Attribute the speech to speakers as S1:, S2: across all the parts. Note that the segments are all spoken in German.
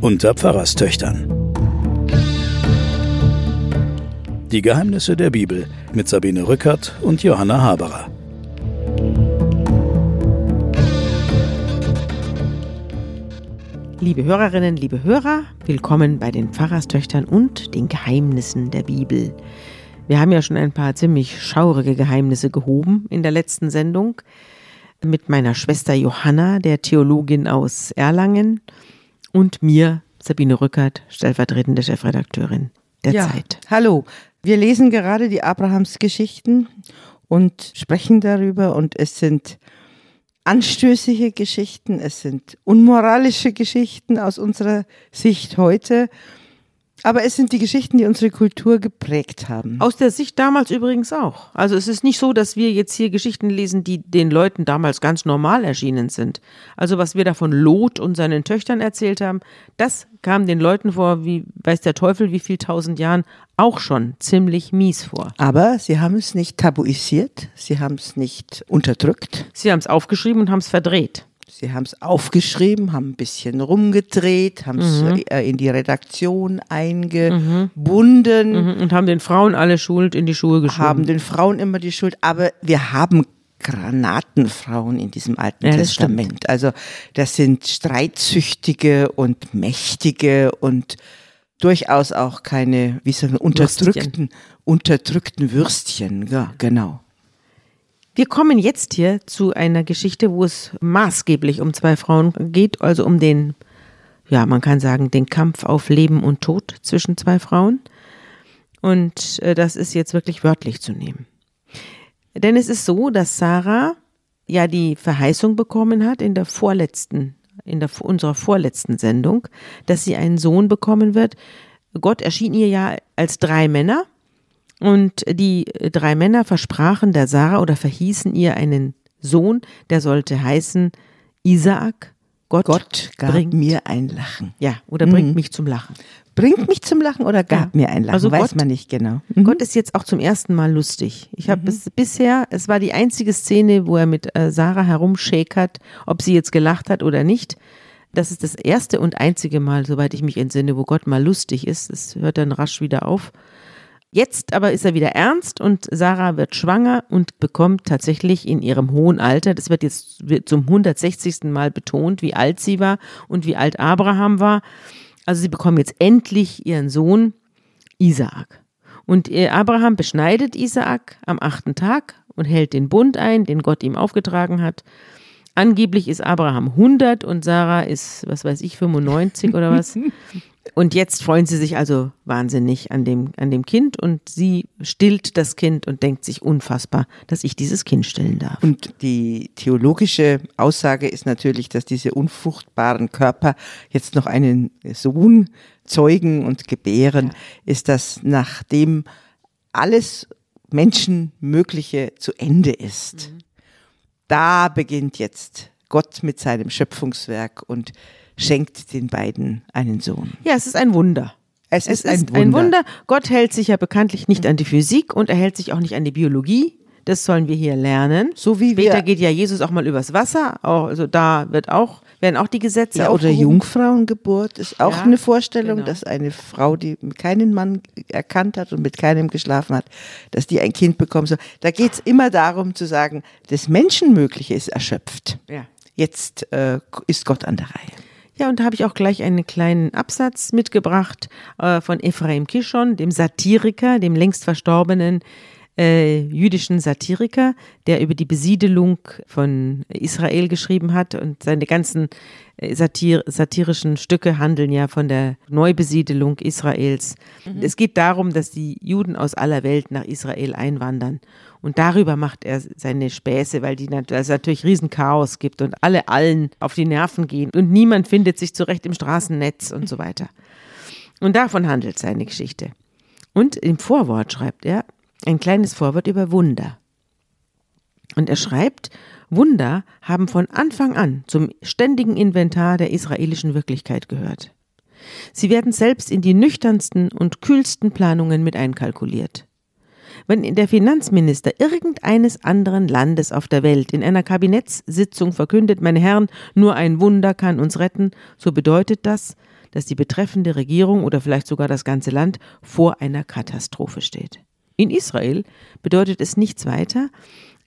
S1: Unter Pfarrerstöchtern. Die Geheimnisse der Bibel mit Sabine Rückert und Johanna Haberer.
S2: Liebe Hörerinnen, liebe Hörer, willkommen bei den Pfarrerstöchtern und den Geheimnissen der Bibel. Wir haben ja schon ein paar ziemlich schaurige Geheimnisse gehoben in der letzten Sendung mit meiner Schwester Johanna, der Theologin aus Erlangen, und mir, Sabine Rückert, stellvertretende Chefredakteurin der
S3: ja,
S2: Zeit.
S3: Hallo, wir lesen gerade die Abrahamsgeschichten und sprechen darüber und es sind anstößige Geschichten, es sind unmoralische Geschichten aus unserer Sicht heute. Aber es sind die Geschichten, die unsere Kultur geprägt haben.
S2: Aus der Sicht damals übrigens auch. Also es ist nicht so, dass wir jetzt hier Geschichten lesen, die den Leuten damals ganz normal erschienen sind. Also was wir da von Lot und seinen Töchtern erzählt haben, das kam den Leuten vor, wie weiß der Teufel, wie viel tausend Jahren, auch schon ziemlich mies vor.
S3: Aber sie haben es nicht tabuisiert, sie haben es nicht unterdrückt.
S2: Sie haben es aufgeschrieben und haben es verdreht.
S3: Sie haben es aufgeschrieben, haben ein bisschen rumgedreht, haben es
S2: Mhm.
S3: äh, in die Redaktion eingebunden,
S2: Mhm, Und haben den Frauen alle Schuld in die Schuhe geschoben.
S3: haben den Frauen immer die Schuld. Aber wir haben Granatenfrauen in diesem Alten
S2: Ja,
S3: Testament. Also das sind streitsüchtige und mächtige und durchaus auch keine, wie sagen, unterdrückten, unterdrückten Würstchen. Ja, genau.
S2: Wir kommen jetzt hier zu einer Geschichte, wo es maßgeblich um zwei Frauen geht, also um den, ja, man kann sagen, den Kampf auf Leben und Tod zwischen zwei Frauen. Und äh, das ist jetzt wirklich wörtlich zu nehmen. Denn es ist so, dass Sarah ja die Verheißung bekommen hat in der vorletzten, in der, unserer vorletzten Sendung, dass sie einen Sohn bekommen wird. Gott erschien ihr ja als drei Männer und die drei Männer versprachen der Sarah oder verhießen ihr einen Sohn, der sollte heißen Isaak. Gott,
S3: Gott gab
S2: bringt
S3: mir ein Lachen.
S2: ja oder bringt mich zum Lachen.
S3: Bringt mich zum Lachen oder gab
S2: Ja.
S3: mir ein Lachen?
S2: Also
S3: Weiß
S2: Gott-
S3: man nicht genau. Mhm.
S2: Gott ist jetzt auch zum ersten Mal lustig. Ich habe bis, bisher, es war die einzige Szene, wo er mit äh, Sarah herumschäkert, ob sie jetzt gelacht hat oder nicht. Das ist das erste und einzige Mal, soweit ich mich entsinne, wo Gott mal lustig ist. Es hört dann rasch wieder auf. Jetzt aber ist er wieder ernst und Sarah wird schwanger und bekommt tatsächlich in ihrem hohen Alter, das wird jetzt zum 160. Mal betont, wie alt sie war und wie alt Abraham war. Also sie bekommen jetzt endlich ihren Sohn Isaak. Und Abraham beschneidet Isaak am achten Tag und hält den Bund ein, den Gott ihm aufgetragen hat. Angeblich ist Abraham 100 und Sarah ist, was weiß ich, 95 oder was. Und jetzt freuen sie sich also wahnsinnig an dem, an dem Kind und sie stillt das Kind und denkt sich unfassbar, dass ich dieses Kind stillen darf.
S3: Und die theologische Aussage ist natürlich, dass diese unfruchtbaren Körper jetzt noch einen Sohn zeugen und gebären, ist das nachdem alles Menschenmögliche zu Ende ist. Da beginnt jetzt Gott mit seinem Schöpfungswerk und schenkt den beiden einen Sohn.
S2: Ja, es ist ein Wunder.
S3: Es,
S2: Es ist ein Wunder. Gott hält sich ja bekanntlich nicht an die Physik und er hält sich auch nicht an die Biologie. Das sollen wir hier lernen.
S3: So wie
S2: Später
S3: wir-
S2: geht ja Jesus auch mal übers Wasser. Also da wird auch, werden auch die Gesetze
S3: Ja, oder. Jungfrauengeburt ist auch
S2: Ja,
S3: eine Vorstellung,
S2: genau.
S3: dass eine Frau, die keinen Mann erkannt hat und mit keinem geschlafen hat, dass die ein Kind bekommen soll. Da geht es immer darum zu sagen, das Menschenmögliche ist erschöpft.
S2: Ja.
S3: Jetzt äh, ist Gott an der Reihe.
S2: Ja, und da habe ich auch gleich einen kleinen Absatz mitgebracht äh, von Ephraim Kishon, dem Satiriker, dem längst verstorbenen äh, jüdischen Satiriker, der über die Besiedelung von Israel geschrieben hat und seine ganzen äh, Satir satirischen Stücke handeln ja von der Neubesiedelung Israels. Es geht darum, dass die Juden aus aller Welt nach Israel einwandern. Und darüber macht er seine Späße, weil die es natürlich Riesenchaos gibt und alle allen auf die Nerven gehen und niemand findet sich zurecht im Straßennetz und so weiter. Und davon handelt seine Geschichte. Und im Vorwort schreibt er ein kleines Vorwort über Wunder. Und er schreibt, Wunder haben von Anfang an zum ständigen Inventar der israelischen Wirklichkeit gehört. Sie werden selbst in die nüchternsten und kühlsten Planungen mit einkalkuliert. wenn der Finanzminister irgendeines anderen Landes auf der Welt in einer Kabinettssitzung verkündet, meine Herren, nur ein Wunder kann uns retten, so bedeutet das, dass die betreffende Regierung oder vielleicht sogar das ganze Land vor einer Katastrophe steht. In Israel bedeutet es nichts weiter,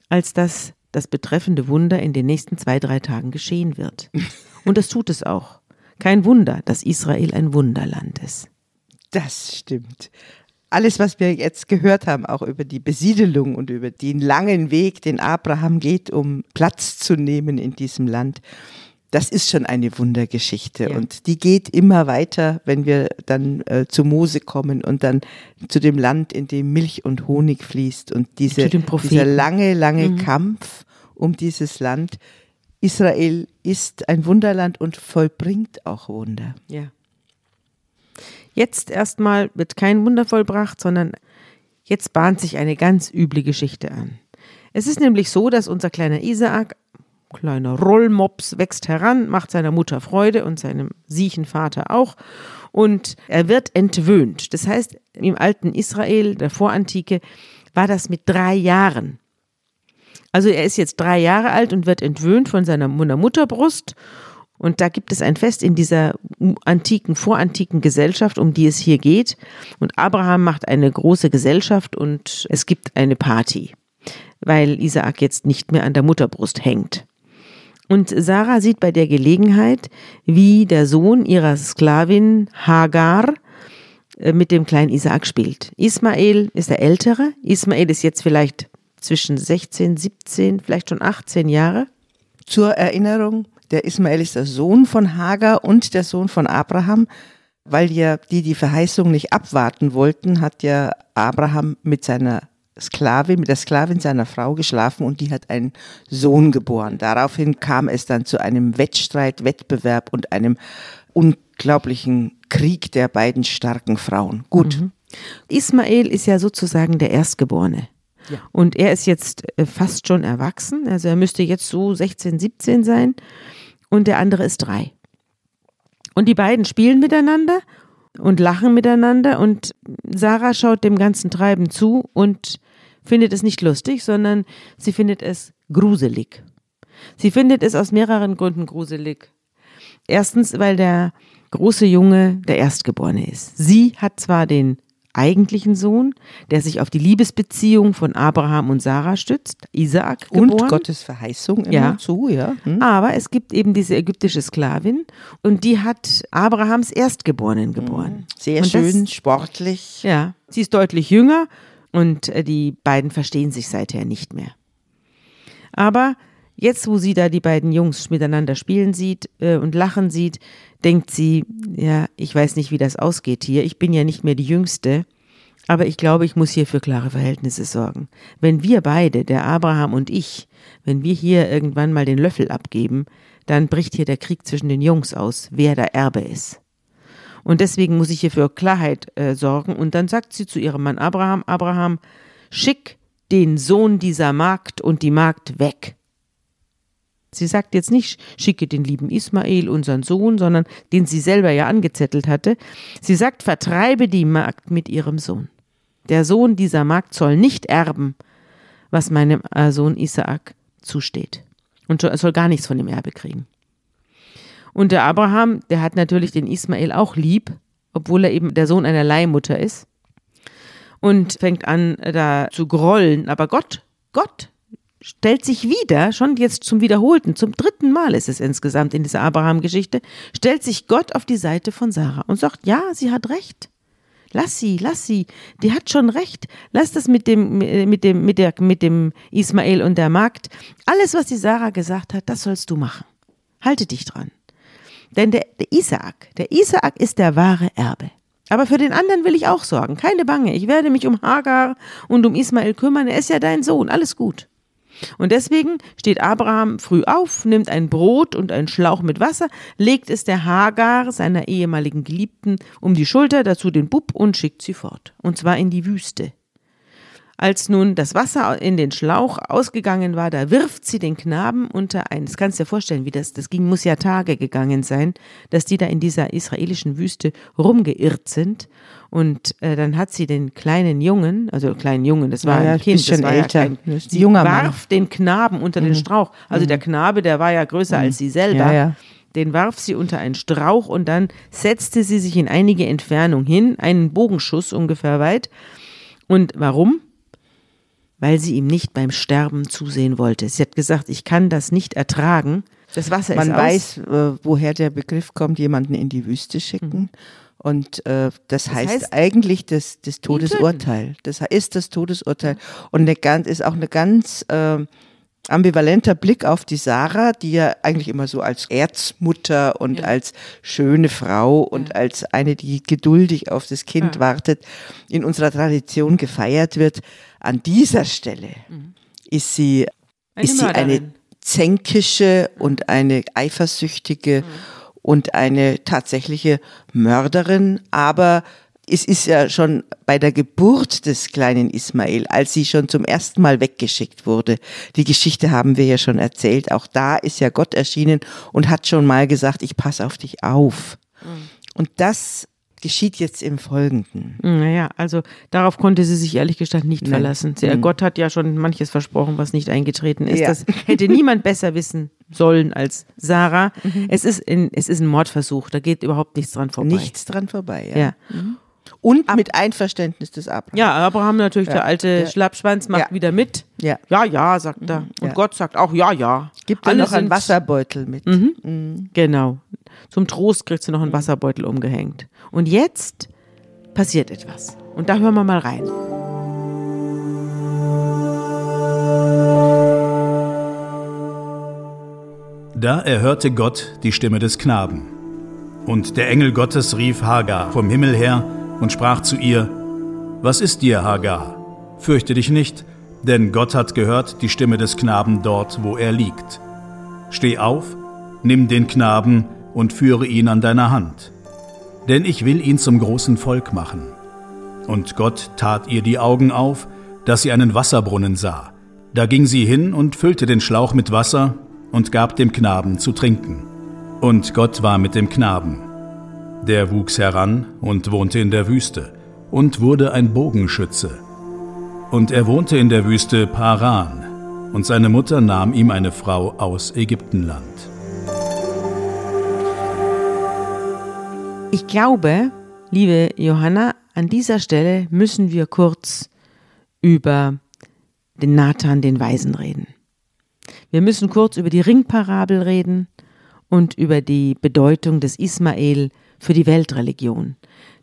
S2: als dass das betreffende Wunder in den nächsten zwei, drei Tagen geschehen wird. Und das tut es auch. Kein Wunder, dass Israel ein Wunderland ist.
S3: Das stimmt. Alles, was wir jetzt gehört haben, auch über die Besiedelung und über den langen Weg, den Abraham geht, um Platz zu nehmen in diesem Land, das ist schon eine Wundergeschichte. Ja. Und die geht immer weiter, wenn wir dann äh, zu Mose kommen und dann zu dem Land, in dem Milch und Honig fließt und diese, dieser lange, lange mhm. Kampf um dieses Land. Israel ist ein Wunderland und vollbringt auch Wunder.
S2: Ja. Jetzt erstmal wird kein Wunder vollbracht, sondern jetzt bahnt sich eine ganz üble Geschichte an. Es ist nämlich so, dass unser kleiner Isaak, kleiner Rollmops, wächst heran, macht seiner Mutter Freude und seinem siechen Vater auch. Und er wird entwöhnt. Das heißt, im alten Israel, der Vorantike, war das mit drei Jahren. Also er ist jetzt drei Jahre alt und wird entwöhnt von seiner Mutterbrust und da gibt es ein Fest in dieser antiken, vorantiken Gesellschaft, um die es hier geht. Und Abraham macht eine große Gesellschaft und es gibt eine Party, weil Isaak jetzt nicht mehr an der Mutterbrust hängt. Und Sarah sieht bei der Gelegenheit, wie der Sohn ihrer Sklavin Hagar äh, mit dem kleinen Isaak spielt. Ismael ist der Ältere. Ismael ist jetzt vielleicht zwischen 16, 17, vielleicht schon 18 Jahre.
S3: Zur Erinnerung, der Ismael ist der Sohn von Hagar und der Sohn von Abraham. Weil ja die die Verheißung nicht abwarten wollten, hat ja Abraham mit seiner Sklavin, mit der Sklavin seiner Frau geschlafen und die hat einen Sohn geboren. Daraufhin kam es dann zu einem Wettstreit, Wettbewerb und einem unglaublichen Krieg der beiden starken Frauen. Gut. Mhm.
S2: Ismael ist ja sozusagen der Erstgeborene. Ja. Und er ist jetzt äh, fast schon erwachsen, also er müsste jetzt so 16, 17 sein und der andere ist drei. Und die beiden spielen miteinander und lachen miteinander und Sarah schaut dem ganzen Treiben zu und findet es nicht lustig, sondern sie findet es gruselig. Sie findet es aus mehreren Gründen gruselig. Erstens, weil der große Junge der Erstgeborene ist. Sie hat zwar den eigentlichen Sohn, der sich auf die Liebesbeziehung von Abraham und Sarah stützt, Isaak geboren.
S3: Und Gottes Verheißung immer ja. zu, ja.
S2: Hm. Aber es gibt eben diese ägyptische Sklavin und die hat Abrahams Erstgeborenen geboren. Hm.
S3: Sehr und schön, das, sportlich.
S2: Ja, sie ist deutlich jünger und äh, die beiden verstehen sich seither nicht mehr. Aber Jetzt, wo sie da die beiden Jungs miteinander spielen sieht äh, und lachen sieht, denkt sie, ja, ich weiß nicht, wie das ausgeht hier. Ich bin ja nicht mehr die Jüngste. Aber ich glaube, ich muss hier für klare Verhältnisse sorgen. Wenn wir beide, der Abraham und ich, wenn wir hier irgendwann mal den Löffel abgeben, dann bricht hier der Krieg zwischen den Jungs aus, wer der Erbe ist. Und deswegen muss ich hier für Klarheit äh, sorgen. Und dann sagt sie zu ihrem Mann Abraham, Abraham, schick den Sohn dieser Magd und die Magd weg. Sie sagt jetzt nicht, schicke den lieben Ismael, unseren Sohn, sondern den sie selber ja angezettelt hatte. Sie sagt, vertreibe die Magd mit ihrem Sohn. Der Sohn dieser Magd soll nicht erben, was meinem äh, Sohn Isaak zusteht. Und er soll gar nichts von dem Erbe kriegen. Und der Abraham, der hat natürlich den Ismael auch lieb, obwohl er eben der Sohn einer Leihmutter ist. Und fängt an, da zu grollen. Aber Gott, Gott stellt sich wieder, schon jetzt zum wiederholten, zum dritten Mal ist es insgesamt in dieser Abraham-Geschichte, stellt sich Gott auf die Seite von Sarah und sagt, ja, sie hat recht. Lass sie, lass sie, die hat schon recht. Lass das mit dem, mit dem, mit der, mit dem Ismael und der Magd. Alles, was die Sarah gesagt hat, das sollst du machen. Halte dich dran. Denn der, der Isaak, der Isaak ist der wahre Erbe. Aber für den anderen will ich auch sorgen. Keine Bange. Ich werde mich um Hagar und um Ismael kümmern. Er ist ja dein Sohn. Alles gut. Und deswegen steht Abraham früh auf, nimmt ein Brot und einen Schlauch mit Wasser, legt es der Hagar, seiner ehemaligen Geliebten, um die Schulter, dazu den Bub und schickt sie fort. Und zwar in die Wüste. Als nun das Wasser in den Schlauch ausgegangen war, da wirft sie den Knaben unter ein. Das kannst du dir vorstellen, wie das, das ging, muss ja Tage gegangen sein, dass die da in dieser israelischen Wüste rumgeirrt sind. Und äh, dann hat sie den kleinen Jungen, also kleinen Jungen, das war
S3: Ja, ja,
S2: ein Kind, das war ja
S3: älter.
S2: kein,
S3: Das ist ein
S2: sie
S3: junger Mann.
S2: warf den Knaben unter den Strauch. Also der Knabe, der war ja größer als sie selber.
S3: Ja, ja.
S2: Den warf sie unter einen Strauch und dann setzte sie sich in einige Entfernung hin, einen Bogenschuss ungefähr weit. Und warum? Weil sie ihm nicht beim Sterben zusehen wollte. Sie hat gesagt, ich kann das nicht ertragen. Das Wasser
S3: Man
S2: ist
S3: weiß, äh, woher der Begriff kommt, jemanden in die Wüste schicken. Und äh, das, heißt,
S2: heißt,
S3: eigentlich das, das Todesurteil. Das ist das Todesurteil. Und eine ganz, ist auch eine ganz äh, ambivalenter Blick auf die Sarah, die ja eigentlich immer so als Erzmutter und als schöne Frau und als eine, die geduldig auf das Kind wartet, in unserer Tradition gefeiert wird. An dieser Stelle ist sie,
S2: Eine
S3: ist sie eine zänkische und eine eifersüchtige und eine tatsächliche Mörderin, aber es ist ja schon bei der Geburt des kleinen Ismael, als sie schon zum ersten Mal weggeschickt wurde. Die Geschichte haben wir ja schon erzählt. Auch da ist ja Gott erschienen und hat schon mal gesagt, ich passe auf dich auf. Und das geschieht jetzt im Folgenden.
S2: Naja, also darauf konnte sie sich ehrlich gesagt nicht
S3: Nein.
S2: verlassen. Sie, Gott hat ja schon manches versprochen, was nicht eingetreten ist.
S3: Ja.
S2: Das hätte niemand besser wissen sollen als Sarah.
S3: Mhm.
S2: Es, ist ein, es ist ein Mordversuch, da geht überhaupt nichts dran vorbei.
S3: Nichts dran vorbei. Ja.
S2: Ja.
S3: Und mit Einverständnis des Abrahams.
S2: Ja, Abraham natürlich, der alte
S3: ja.
S2: Schlappschwanz, macht
S3: Ja.
S2: wieder mit.
S3: Ja.
S2: ja, ja, sagt er. Und
S3: ja.
S2: Gott sagt auch ja, ja.
S3: Gibt er noch einen Wasserbeutel mit.
S2: Genau. Zum Trost kriegt sie noch einen Wasserbeutel umgehängt. Und jetzt passiert etwas. Und da hören wir mal rein.
S1: Da erhörte Gott die Stimme des Knaben. Und der Engel Gottes rief Hagar vom Himmel her und sprach zu ihr, Was ist dir, Hagar? Fürchte dich nicht, denn Gott hat gehört die Stimme des Knaben dort, wo er liegt. Steh auf, nimm den Knaben und führe ihn an deiner Hand. Denn ich will ihn zum großen Volk machen. Und Gott tat ihr die Augen auf, dass sie einen Wasserbrunnen sah. Da ging sie hin und füllte den Schlauch mit Wasser und gab dem Knaben zu trinken. Und Gott war mit dem Knaben. Der wuchs heran und wohnte in der Wüste und wurde ein Bogenschütze. Und er wohnte in der Wüste Paran, und seine Mutter nahm ihm eine Frau aus Ägyptenland.
S2: Ich glaube, liebe Johanna, an dieser Stelle müssen wir kurz über den Nathan, den Weisen, reden. Wir müssen kurz über die Ringparabel reden und über die Bedeutung des Ismael für die Weltreligion.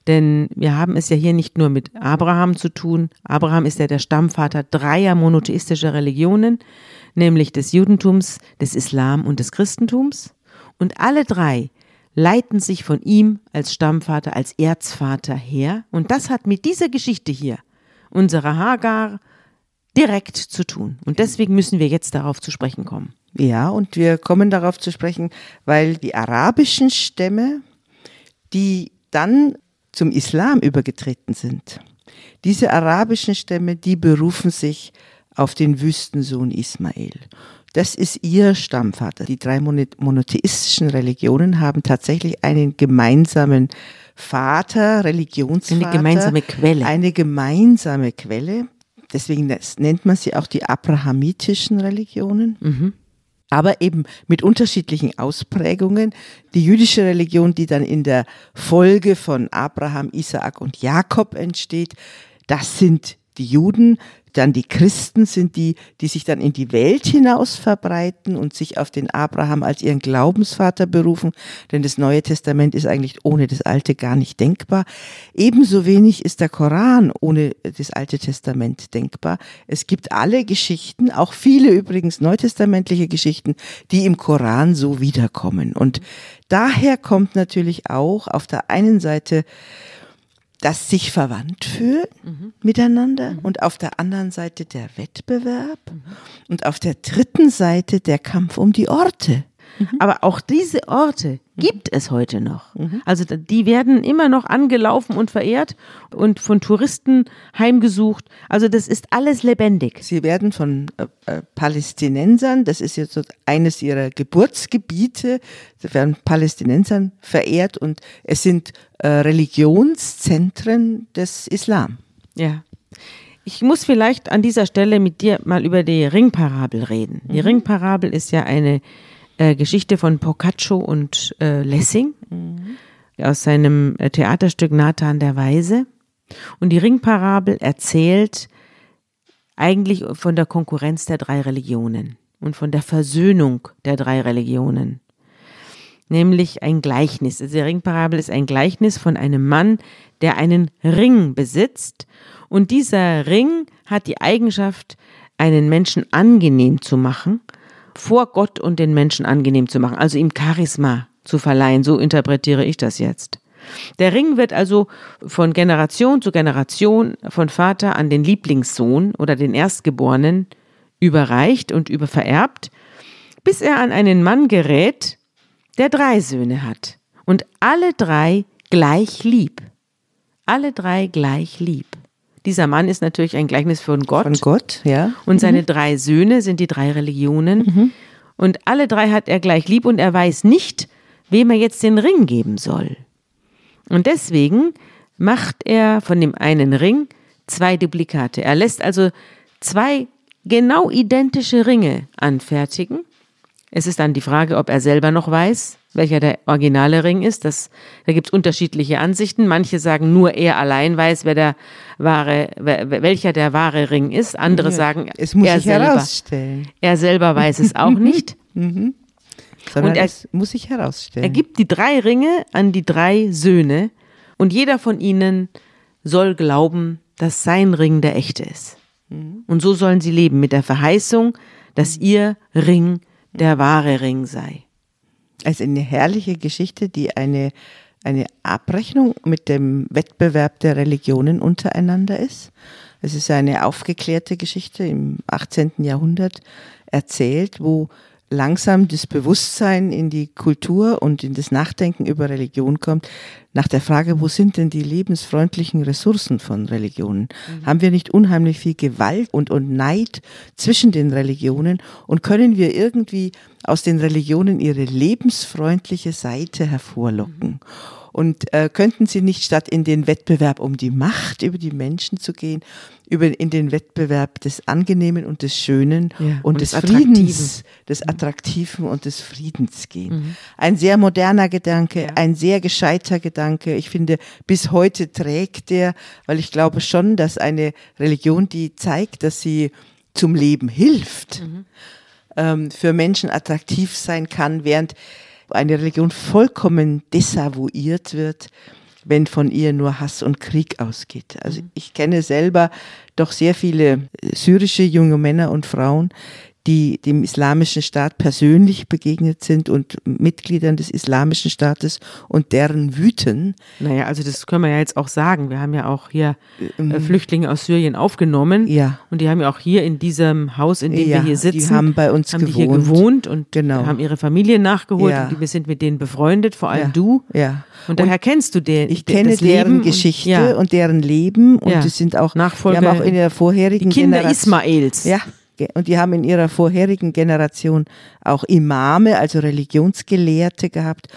S2: Denn wir haben es ja hier nicht nur mit Abraham zu tun. Abraham ist ja der Stammvater dreier monotheistischer Religionen, nämlich des Judentums, des Islam und des Christentums. Und alle drei leiten sich von ihm als Stammvater, als Erzvater her. Und das hat mit dieser Geschichte hier, unserer Hagar, direkt zu tun. Und deswegen müssen wir jetzt darauf zu sprechen kommen.
S3: Ja, und wir kommen darauf zu sprechen, weil die arabischen Stämme, die dann zum Islam übergetreten sind, diese arabischen Stämme, die berufen sich auf den Wüstensohn Ismael. Das ist ihr Stammvater. Die drei mono- monotheistischen Religionen haben tatsächlich einen gemeinsamen Vater, Religionsvater.
S2: Eine gemeinsame Quelle.
S3: Eine gemeinsame Quelle. Deswegen nennt man sie auch die abrahamitischen Religionen. Aber eben mit unterschiedlichen Ausprägungen. Die jüdische Religion, die dann in der Folge von Abraham, Isaak und Jakob entsteht, das sind die Juden. Dann die Christen sind die, die sich dann in die Welt hinaus verbreiten und sich auf den Abraham als ihren Glaubensvater berufen. Denn das Neue Testament ist eigentlich ohne das Alte gar nicht denkbar. Ebenso wenig ist der Koran ohne das Alte Testament denkbar. Es gibt alle Geschichten, auch viele übrigens neutestamentliche Geschichten, die im Koran so wiederkommen. Und daher kommt natürlich auch auf der einen Seite das sich verwandt fühlen miteinander und auf der anderen Seite der Wettbewerb und auf der dritten Seite der Kampf um die Orte.
S2: Aber auch diese Orte, gibt es heute noch. Also die werden immer noch angelaufen und verehrt und von Touristen heimgesucht. Also das ist alles lebendig.
S3: Sie werden von äh, äh, Palästinensern, das ist jetzt so eines ihrer Geburtsgebiete, sie werden Palästinensern verehrt und es sind äh, Religionszentren des Islam.
S2: Ja. Ich muss vielleicht an dieser Stelle mit dir mal über die Ringparabel reden. Die Ringparabel ist ja eine äh, Geschichte von Boccaccio und äh, Lessing aus seinem äh, Theaterstück Nathan der Weise. Und die Ringparabel erzählt eigentlich von der Konkurrenz der drei Religionen und von der Versöhnung der drei Religionen. Nämlich ein Gleichnis. Also die Ringparabel ist ein Gleichnis von einem Mann, der einen Ring besitzt. Und dieser Ring hat die Eigenschaft, einen Menschen angenehm zu machen, vor Gott und den Menschen angenehm zu machen, also ihm Charisma zu verleihen. So interpretiere ich das jetzt. Der Ring wird also von Generation zu Generation von Vater an den Lieblingssohn oder den Erstgeborenen überreicht und übervererbt, bis er an einen Mann gerät, der drei Söhne hat und alle drei gleich lieb. Alle drei gleich lieb. Dieser Mann ist natürlich ein Gleichnis von Gott.
S3: Von Gott, ja.
S2: Und seine drei Söhne sind die drei Religionen. Und alle drei hat er gleich lieb und er weiß nicht, wem er jetzt den Ring geben soll. Und deswegen macht er von dem einen Ring zwei Duplikate. Er lässt also zwei genau identische Ringe anfertigen. Es ist dann die Frage, ob er selber noch weiß, welcher der originale Ring ist. Das, da gibt es unterschiedliche Ansichten. Manche sagen, nur er allein weiß, wer der wahre, welcher der wahre Ring ist. Andere sagen,
S3: Es muss
S2: er selber, er selber weiß es auch nicht.
S3: Sondern
S2: Und er-
S3: es muss sich herausstellen.
S2: Er gibt die drei Ringe an die drei Söhne und jeder von ihnen soll glauben, dass sein Ring der echte ist. Und so sollen sie leben mit der Verheißung, dass ihr Ring der wahre Ring sei.
S3: Also eine herrliche Geschichte, die eine, eine Abrechnung mit dem Wettbewerb der Religionen untereinander ist. Es ist eine aufgeklärte Geschichte im 18. Jahrhundert erzählt, wo langsam das Bewusstsein in die Kultur und in das Nachdenken über Religion kommt, nach der Frage, wo sind denn die lebensfreundlichen Ressourcen von Religionen? Haben wir nicht unheimlich viel Gewalt und, und Neid zwischen den Religionen und können wir irgendwie aus den Religionen ihre lebensfreundliche Seite hervorlocken? Und äh, könnten sie nicht statt in den Wettbewerb um die Macht über die Menschen zu gehen, über in den Wettbewerb des Angenehmen und des Schönen
S2: Ja,
S3: und,
S2: und
S3: des
S2: des
S3: Friedens, des Attraktiven und des Friedens gehen? Ein sehr moderner Gedanke, ein sehr gescheiter Gedanke. Ich finde, bis heute trägt der, weil ich glaube schon, dass eine Religion, die zeigt, dass sie zum Leben hilft, ähm, für Menschen attraktiv sein kann, während eine Religion vollkommen desavouiert wird, wenn von ihr nur Hass und Krieg ausgeht. Also ich kenne selber doch sehr viele syrische junge Männer und Frauen, die dem islamischen Staat persönlich begegnet sind und Mitgliedern des islamischen Staates und deren Wüten.
S2: Naja, also das können wir ja jetzt auch sagen. Wir haben ja auch hier äh, Flüchtlinge aus Syrien aufgenommen.
S3: Ja.
S2: Und die haben ja auch hier in diesem Haus, in dem
S3: Ja,
S2: wir hier
S3: die
S2: sitzen,
S3: haben bei uns
S2: haben die hier
S3: gewohnt.
S2: gewohnt und
S3: Genau.
S2: haben ihre Familie nachgeholt.
S3: Ja.
S2: Und die, wir sind mit denen befreundet, vor allem
S3: Ja.
S2: du.
S3: Ja.
S2: Und daher kennst du den.
S3: Ich kenne
S2: das
S3: deren
S2: Leben
S3: Geschichte
S2: und, ja,
S3: und deren Leben und
S2: Ja.
S3: die sind auch,
S2: Nachfolge-
S3: die haben auch in ihrer vorherigen
S2: die Kinder
S3: Generation,
S2: Ismaels.
S3: Ja, und die haben in ihrer vorherigen Generation auch Imame, also Religionsgelehrte gehabt.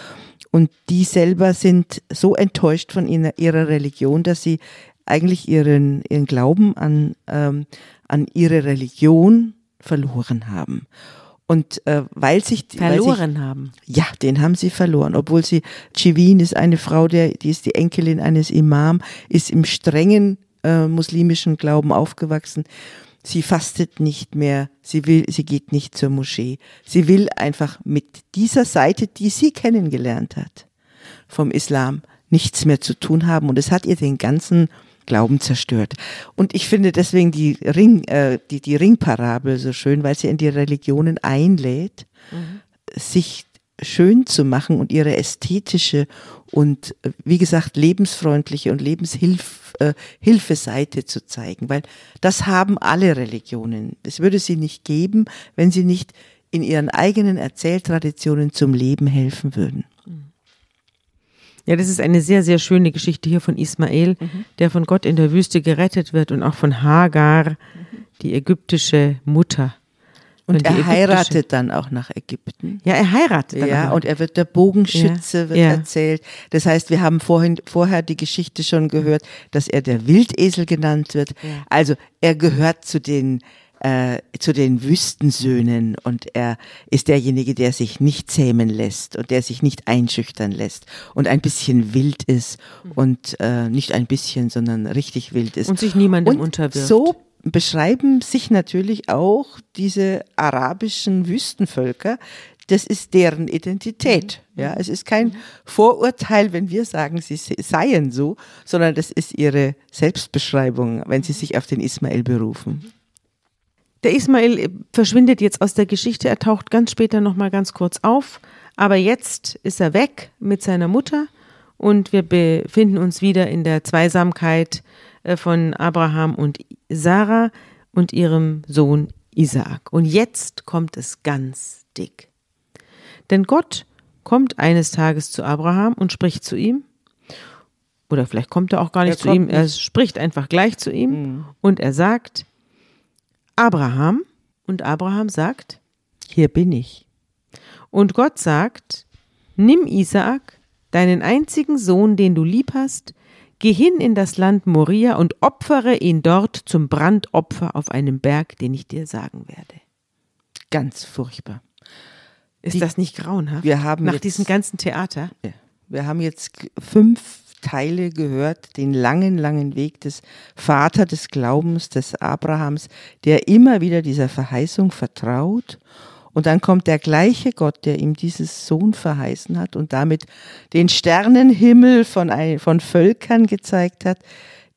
S3: Und die selber sind so enttäuscht von ihrer, Religion, dass sie eigentlich ihren, ihren Glauben an, ähm, an ihre Religion verloren haben. Und äh, weil sich weil sich,
S2: verloren haben.
S3: ja, den haben sie verloren. Obwohl sie, Chivin ist eine Frau, der, die ist die Enkelin eines Imam, ist im strengen äh, muslimischen Glauben aufgewachsen. Sie fastet nicht mehr, sie will, sie geht nicht zur Moschee. Sie will einfach mit dieser Seite, die sie kennengelernt hat, vom Islam nichts mehr zu tun haben. Und es hat ihr den ganzen Glauben zerstört. Und ich finde deswegen die Ring, äh, die, die Ringparabel so schön, weil sie in die Religionen einlädt, sich schön zu machen und ihre ästhetische und wie gesagt lebensfreundliche und Lebenshilf äh, zu zeigen, weil das haben alle Religionen. Es würde sie nicht geben, wenn sie nicht in ihren eigenen Erzähltraditionen zum Leben helfen würden.
S2: Ja, das ist eine sehr, sehr schöne Geschichte hier von Ismael,
S3: Mhm.
S2: der von Gott in der Wüste gerettet wird und auch von Hagar, die ägyptische Mutter.
S3: Und
S2: die
S3: er heiratet dann auch nach Ägypten.
S2: Ja, er heiratet dann
S3: Ja, und er wird der Bogenschütze,
S2: Ja,
S3: wird
S2: ja.
S3: erzählt. Das heißt, wir haben vorhin, vorher die Geschichte schon gehört, dass er der Wildesel genannt wird. Also er gehört zu den äh, zu den Wüstensöhnen und er ist derjenige, der sich nicht zähmen lässt und der sich nicht einschüchtern lässt und ein bisschen wild ist und äh, nicht ein bisschen, sondern richtig wild ist.
S2: Und sich niemandem
S3: Und
S2: unterwirft.
S3: So beschreiben sich natürlich auch diese arabischen Wüstenvölker. Das ist deren Identität.
S2: Mhm.
S3: Ja, es ist kein Vorurteil, wenn wir sagen, sie se- seien so, sondern das ist ihre Selbstbeschreibung, wenn sie sich auf den Ismael berufen.
S2: Der Ismael äh, verschwindet jetzt aus der Geschichte, er taucht ganz später nochmal ganz kurz auf, aber jetzt ist er weg mit seiner Mutter und wir befinden uns wieder in der Zweisamkeit von Abraham und Sarah und ihrem Sohn Isaak. Und jetzt kommt es ganz dick. Denn Gott kommt eines Tages zu Abraham und spricht zu ihm. Oder vielleicht kommt er auch gar nicht
S3: Er
S2: zu ihm, er
S3: nicht.
S2: spricht einfach gleich zu ihm und er sagt, Abraham und Abraham sagt
S3: Hier bin ich.
S2: und Gott sagt, nimm Isaak, deinen einzigen Sohn, den du lieb hast, geh hin in das Land Moria und opfere ihn dort zum Brandopfer auf einem Berg, den ich dir sagen werde.
S3: Ganz furchtbar.
S2: Ist
S3: Die-
S2: das nicht grauenhaft?
S3: Wir haben
S2: Nach
S3: jetzt-
S2: diesem ganzen Theater?
S3: Ja. Wir haben jetzt fünf Teile gehört, den langen, langen Weg des Vater des Glaubens, des Abrahams, der immer wieder dieser Verheißung vertraut. Und dann kommt der gleiche Gott, der ihm dieses Sohn verheißen hat und damit den Sternenhimmel von, ein, von Völkern gezeigt hat.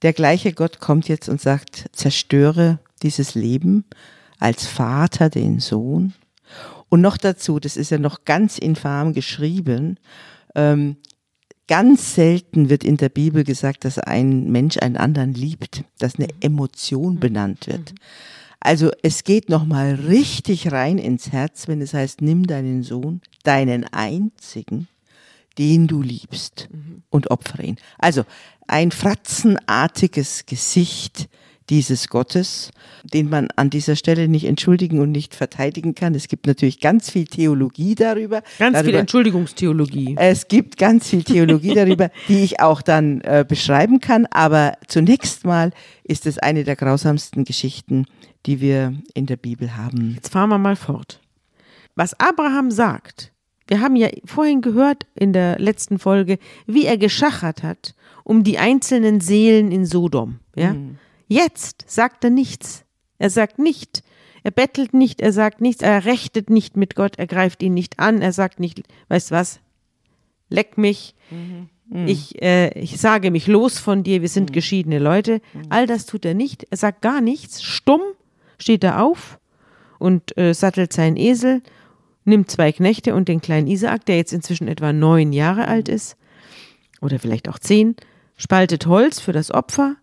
S3: Der gleiche Gott kommt jetzt und sagt, zerstöre dieses Leben als Vater den Sohn. Und noch dazu, das ist ja noch ganz infam geschrieben, ähm, ganz selten wird in der Bibel gesagt, dass ein Mensch einen anderen liebt, dass eine Emotion benannt wird. Also es geht nochmal richtig rein ins Herz, wenn es heißt, nimm deinen Sohn, deinen einzigen, den du liebst und opfere ihn. Also ein fratzenartiges Gesicht dieses Gottes, den man an dieser Stelle nicht entschuldigen und nicht verteidigen kann. Es gibt natürlich ganz viel Theologie darüber.
S2: Ganz viel
S3: darüber,
S2: Entschuldigungstheologie.
S3: es gibt ganz viel Theologie darüber, die ich auch dann äh, beschreiben kann. Aber zunächst mal ist es eine der grausamsten Geschichten, die wir in der Bibel haben.
S2: Jetzt fahren wir mal fort. Was Abraham sagt, wir haben ja vorhin gehört in der letzten Folge, wie er geschachert hat um die einzelnen Seelen in Sodom. Ja? Jetzt sagt er nichts. Er sagt nicht, er bettelt nicht, er sagt nichts, er rechtet nicht mit Gott, er greift ihn nicht an, er sagt nicht, weißt was, leck mich, ich, äh, ich sage mich los von dir, wir sind geschiedene Leute. All das tut er nicht, er sagt gar nichts, stumm steht er auf und äh, sattelt seinen Esel, nimmt zwei Knechte und den kleinen Isaak, der jetzt inzwischen etwa neun Jahre alt ist, oder vielleicht auch zehn, spaltet Holz für das Opfer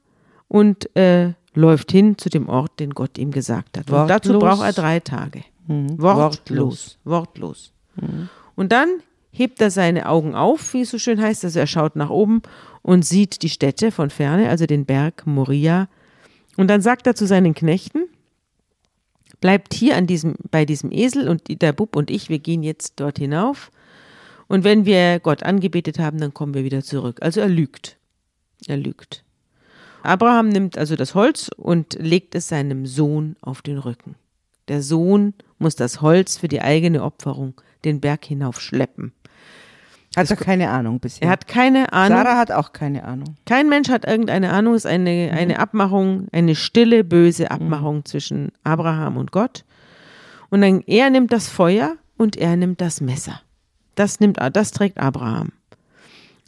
S2: und äh, läuft hin zu dem Ort, den Gott ihm gesagt hat. Und dazu
S3: Wortlos.
S2: braucht er drei Tage.
S3: Mhm.
S2: Wortlos. Wortlos. Und dann hebt er seine Augen auf, wie es so schön heißt, also er schaut nach oben und sieht die Städte von ferne, also den Berg Moria. Und dann sagt er zu seinen Knechten, bleibt hier an diesem, bei diesem Esel und der Bub und ich, wir gehen jetzt dort hinauf. Und wenn wir Gott angebetet haben, dann kommen wir wieder zurück. Also er lügt. Er lügt. Abraham nimmt also das Holz und legt es seinem Sohn auf den Rücken. Der Sohn muss das Holz für die eigene Opferung den Berg hinauf schleppen.
S3: Hat er keine Ahnung bisher.
S2: Er hat keine Ahnung.
S3: Sarah hat auch keine Ahnung.
S2: Kein Mensch hat irgendeine Ahnung. Es ist eine, eine Abmachung, eine stille, böse Abmachung zwischen Abraham und Gott. Und dann er nimmt das Feuer und er nimmt das Messer. Das nimmt, das trägt Abraham.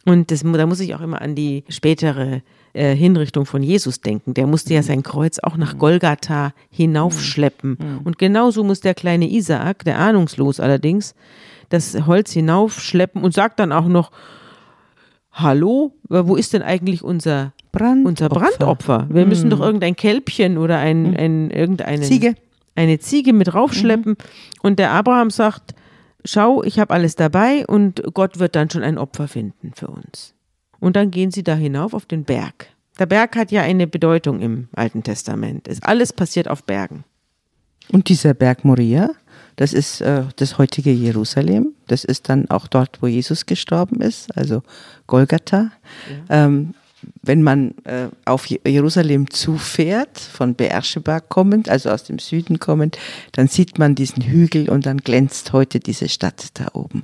S2: Und das, da muss ich auch immer an die spätere äh, Hinrichtung von Jesus denken. Der musste ja sein Kreuz auch nach Golgatha hinaufschleppen. Und genauso muss der kleine Isaak, der ahnungslos allerdings, das Holz hinaufschleppen und sagt dann auch noch, Hallo, wo ist denn eigentlich unser
S3: Brandopfer.
S2: unser Brandopfer? Wir müssen doch irgendein Kälbchen oder ein, ein irgendeine
S3: Ziege.
S2: eine Ziege mit raufschleppen. Und der Abraham sagt, schau, ich habe alles dabei und Gott wird dann schon ein Opfer finden für uns. Und dann gehen sie da hinauf auf den Berg. Der Berg hat ja eine Bedeutung im Alten Testament. Es alles passiert auf Bergen.
S3: Und dieser Berg Moria, das ist äh, das heutige Jerusalem. Das ist dann auch dort, wo Jesus gestorben ist, also Golgatha. Ja. Ähm, wenn man äh, auf Jerusalem zufährt, von Beersheba kommend, also aus dem Süden kommend, dann sieht man diesen Hügel und dann glänzt heute diese Stadt da oben.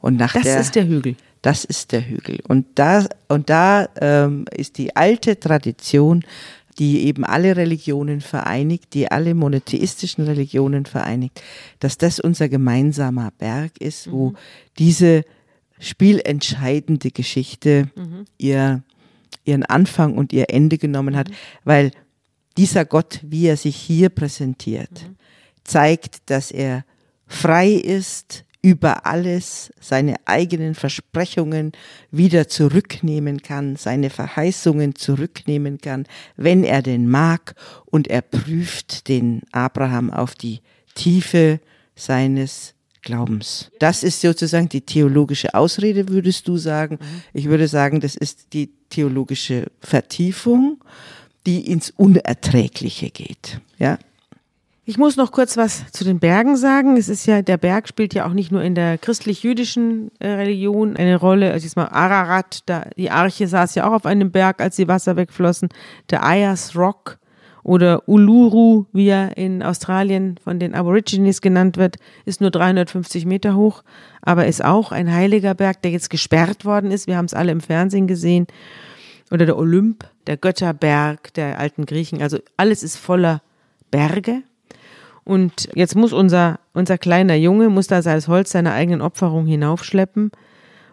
S3: Und nach
S2: das
S3: der,
S2: ist der Hügel.
S3: Das ist der Hügel. Und da, und da ähm, ist die alte Tradition, die eben alle Religionen vereinigt, die alle monotheistischen Religionen vereinigt, dass das unser gemeinsamer Berg ist, wo mhm. diese spielentscheidende Geschichte mhm. ihr, ihren Anfang und ihr Ende genommen hat, mhm. weil dieser Gott, wie er sich hier präsentiert, mhm. zeigt, dass er frei ist, über alles seine eigenen Versprechungen wieder zurücknehmen kann, seine Verheißungen zurücknehmen kann, wenn er denn mag, und er prüft den Abraham auf die Tiefe seines Glaubens. Das ist sozusagen die theologische Ausrede, würdest du sagen. Ich würde sagen, das ist die theologische Vertiefung, die ins Unerträgliche geht. Ja,
S2: ich muss noch kurz was zu den Bergen sagen. Es ist ja, der Berg spielt ja auch nicht nur in der christlich-jüdischen äh, Religion eine Rolle. Also jetzt mal Ararat, da, die Arche saß ja auch auf einem Berg, als die Wasser wegflossen. Der Ayers Rock oder Uluru, wie er in Australien von den Aborigines genannt wird, ist nur 350 Meter hoch, aber ist auch ein heiliger Berg, der jetzt gesperrt worden ist. Wir haben es alle im Fernsehen gesehen. Oder der Olymp, der Götterberg der alten Griechen. Also alles ist voller Berge. Und jetzt muss unser, unser kleiner Junge, muss da als Holz seiner eigenen Opferung hinaufschleppen.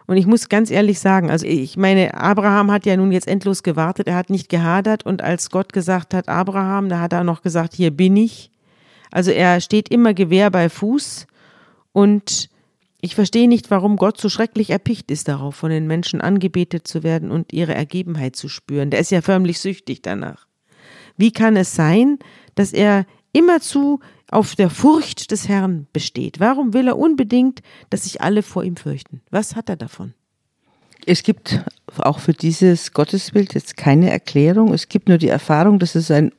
S2: Und ich muss ganz ehrlich sagen, also ich meine, Abraham hat ja nun jetzt endlos gewartet, er hat nicht gehadert und als Gott gesagt hat, Abraham, da hat er noch gesagt, hier bin ich. Also er steht immer Gewehr bei Fuß und ich verstehe nicht, warum Gott so schrecklich erpicht ist darauf, von den Menschen angebetet zu werden und ihre Ergebenheit zu spüren. Der ist ja förmlich süchtig danach. Wie kann es sein, dass er immerzu auf der Furcht des Herrn besteht. Warum will er unbedingt, dass sich alle vor ihm fürchten? Was hat er davon?
S3: Es gibt auch für dieses Gottesbild jetzt keine Erklärung. Es gibt nur die Erfahrung, dass es eine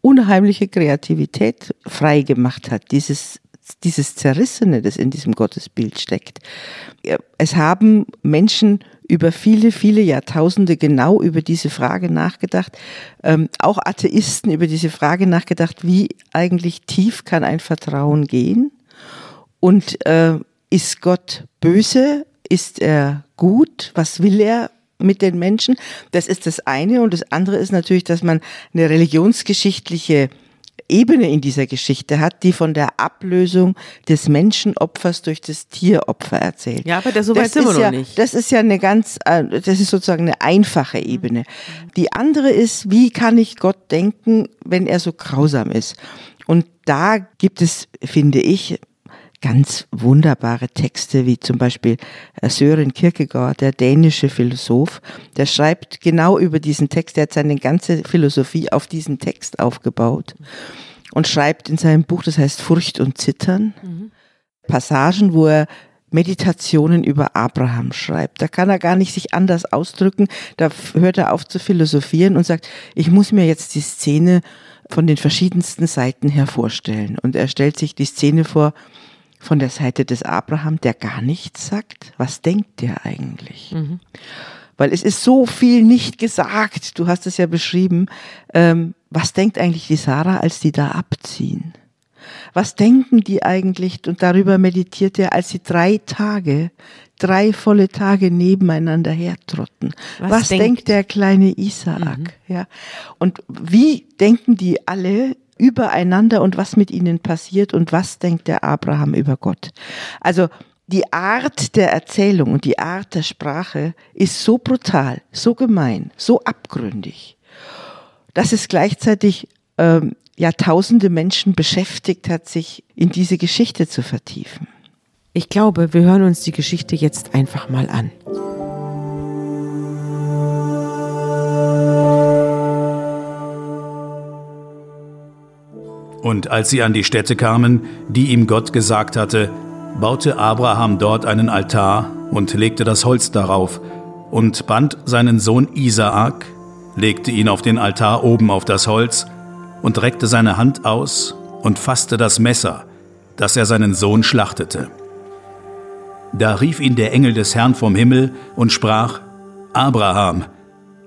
S3: unheimliche Kreativität freigemacht hat. Dieses dieses Zerrissene, das in diesem Gottesbild steckt. Es haben Menschen über viele, viele Jahrtausende genau über diese Frage nachgedacht. Ähm, auch Atheisten über diese Frage nachgedacht, wie eigentlich tief kann ein Vertrauen gehen? Und äh, ist Gott böse? Ist er gut? Was will er mit den Menschen? Das ist das eine. Und das andere ist natürlich, dass man eine religionsgeschichtliche Ebene in dieser Geschichte hat, die von der Ablösung des Menschenopfers durch das Tieropfer erzählt.
S2: Ja, aber das, so weit sind wir noch
S3: ja,
S2: nicht.
S3: Das ist ja eine ganz, äh, das ist sozusagen eine einfache Ebene. Die andere ist, wie kann ich Gott denken, wenn er so grausam ist? Und da gibt es, finde ich, ganz wunderbare Texte, wie zum Beispiel äh, Søren Kierkegaard, der dänische Philosoph, der schreibt genau über diesen Text, der hat seine ganze Philosophie auf diesen Text aufgebaut und schreibt in seinem Buch, das heißt Furcht und Zittern, mhm. Passagen, wo er Meditationen über Abraham schreibt. Da kann er gar nicht sich anders ausdrücken. Da hört er auf zu philosophieren und sagt, ich muss mir jetzt die Szene von den verschiedensten Seiten her vorstellen. Und er stellt sich die Szene vor, von der Seite des Abraham, der gar nichts sagt. Was denkt der eigentlich? Mhm. Weil es ist so viel nicht gesagt. Du hast es ja beschrieben. Ähm, was denkt eigentlich die Sarah, als die da abziehen? Was denken die eigentlich? Und darüber meditiert er, als sie drei Tage, drei volle Tage nebeneinander hertrotten. Was, Was denkt, denkt, der kleine Isaak? Mhm. Ja. Und wie denken die alle übereinander und was mit ihnen passiert und was denkt der Abraham über Gott. Also die Art der Erzählung und die Art der Sprache ist so brutal, so gemein, so abgründig, dass es gleichzeitig ähm, Jahrtausende Menschen beschäftigt hat, sich in diese Geschichte zu vertiefen.
S2: Ich glaube, wir hören uns die Geschichte jetzt einfach mal an.
S1: Und als sie an die Stätte kamen, die ihm Gott gesagt hatte, baute Abraham dort einen Altar und legte das Holz darauf und band seinen Sohn Isaak, legte ihn auf den Altar oben auf das Holz und reckte seine Hand aus und fasste das Messer, dass er seinen Sohn schlachtete. Da rief ihn der Engel des Herrn vom Himmel und sprach, Abraham,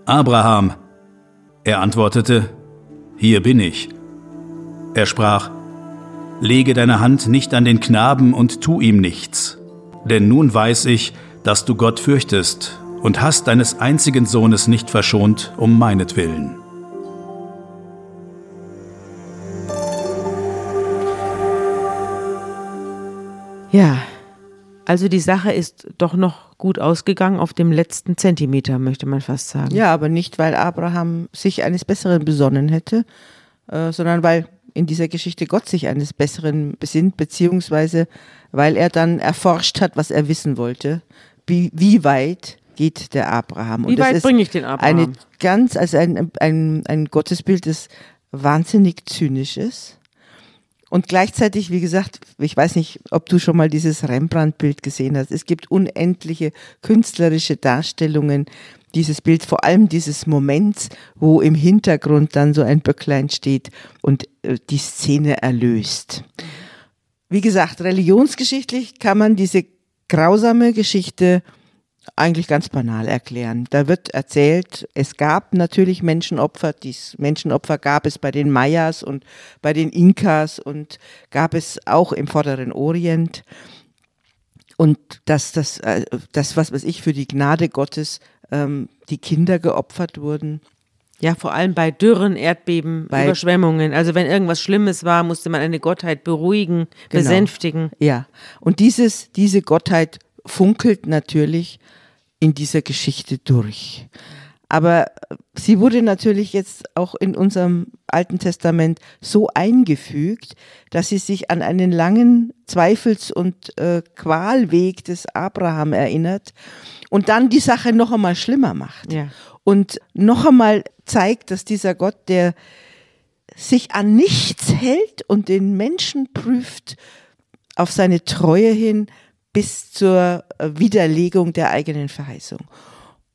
S1: Abraham. Er antwortete, Hier bin ich. Er sprach, Lege deine Hand nicht an den Knaben und tu ihm nichts, denn nun weiß ich, dass du Gott fürchtest und hast deines einzigen Sohnes nicht verschont um meinetwillen.
S2: Ja, also die Sache ist doch noch gut ausgegangen auf dem letzten Zentimeter, möchte man fast sagen.
S3: Ja, aber nicht, weil Abraham sich eines Besseren besonnen hätte, äh, sondern weil in dieser Geschichte Gott sich eines Besseren besinnt, beziehungsweise weil er dann erforscht hat, was er wissen wollte. Wie, wie weit geht der Abraham?
S2: Wie weit bringe ich den Abraham?
S3: Eine ganz, also ein, ein, ein Gottesbild, das wahnsinnig zynisch ist und gleichzeitig, wie gesagt, ich weiß nicht, ob du schon mal dieses Rembrandt-Bild gesehen hast. Es gibt unendliche künstlerische Darstellungen dieses Bild, vor allem dieses Moments, wo im Hintergrund dann so ein Böcklein steht und äh, die Szene erlöst. Wie gesagt, religionsgeschichtlich kann man diese grausame Geschichte eigentlich ganz banal erklären. Da wird erzählt, es gab natürlich Menschenopfer. Dies Menschenopfer gab es bei den Mayas und bei den Inkas und gab es auch im Vorderen Orient. Und dass das, äh, das was weiß ich, für die Gnade Gottes ähm, die Kinder geopfert wurden.
S2: Ja, vor allem bei Dürren, Erdbeben, bei Überschwemmungen. Also wenn irgendwas Schlimmes war, musste man eine Gottheit beruhigen, genau. besänftigen.
S3: Ja, und dieses, diese Gottheit funkelt natürlich in dieser Geschichte durch. Aber sie wurde natürlich jetzt auch in unserem Alten Testament so eingefügt, dass sie sich an einen langen Zweifels- und äh, Qualweg des Abraham erinnert und dann die Sache noch einmal schlimmer macht. Ja. Und noch einmal zeigt, dass dieser Gott, der sich an nichts hält und den Menschen prüft, auf seine Treue hin, bis zur äh, Widerlegung der eigenen Verheißung.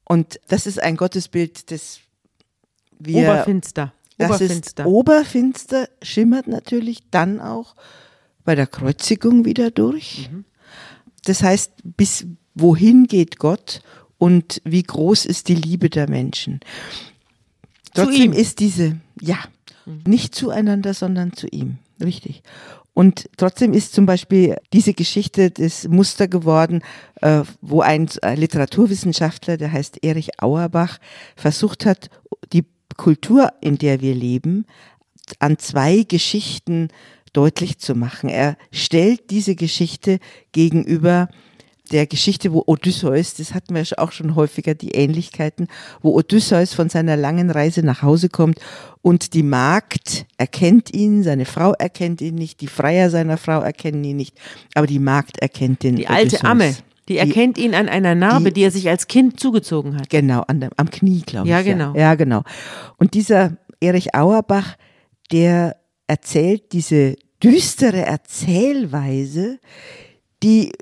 S3: Und das ist ein Gottesbild, das wir.
S2: Oberfinster.
S3: Das oberfinster. ist oberfinster, schimmert natürlich dann auch bei der Kreuzigung wieder durch. Mhm. Das heißt, bis wohin geht Gott und wie groß ist die Liebe der Menschen? Trotzdem ist diese, ja, mhm. nicht zueinander, sondern zu ihm. Richtig. Und trotzdem ist zum Beispiel diese Geschichte das Muster geworden, äh, wo ein Literaturwissenschaftler, der heißt Erich Auerbach, versucht hat, die Kultur, in der wir leben, an zwei Geschichten deutlich zu machen. Er stellt diese Geschichte gegenüber der Geschichte, wo Odysseus, das hatten wir auch schon häufiger, die Ähnlichkeiten, wo Odysseus von seiner langen Reise nach Hause kommt und die Magd erkennt ihn, seine Frau erkennt ihn nicht, die Freier seiner Frau erkennen ihn nicht, aber die Magd erkennt den
S2: Die alte
S3: Odysseus.
S2: Amme. Die erkennt ihn an einer Narbe, die, die er sich als Kind zugezogen hat.
S3: Genau, an dem, am Knie, glaube ich.
S2: Ja, genau.
S3: Ja. ja, genau. Und dieser Erich Auerbach, der erzählt diese düstere Erzählweise, die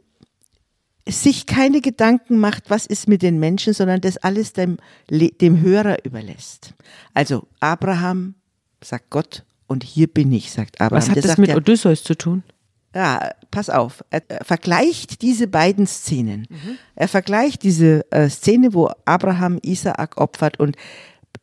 S3: sich keine Gedanken macht, was ist mit den Menschen, sondern das alles dem, dem Hörer überlässt. Also Abraham sagt Gott und hier bin ich, sagt Abraham.
S2: Was hat das, das mit ja, Odysseus zu tun?
S3: Ja, pass auf. Er, er vergleicht diese beiden Szenen. Mhm. Er vergleicht diese äh, Szene, wo Abraham Isaak opfert und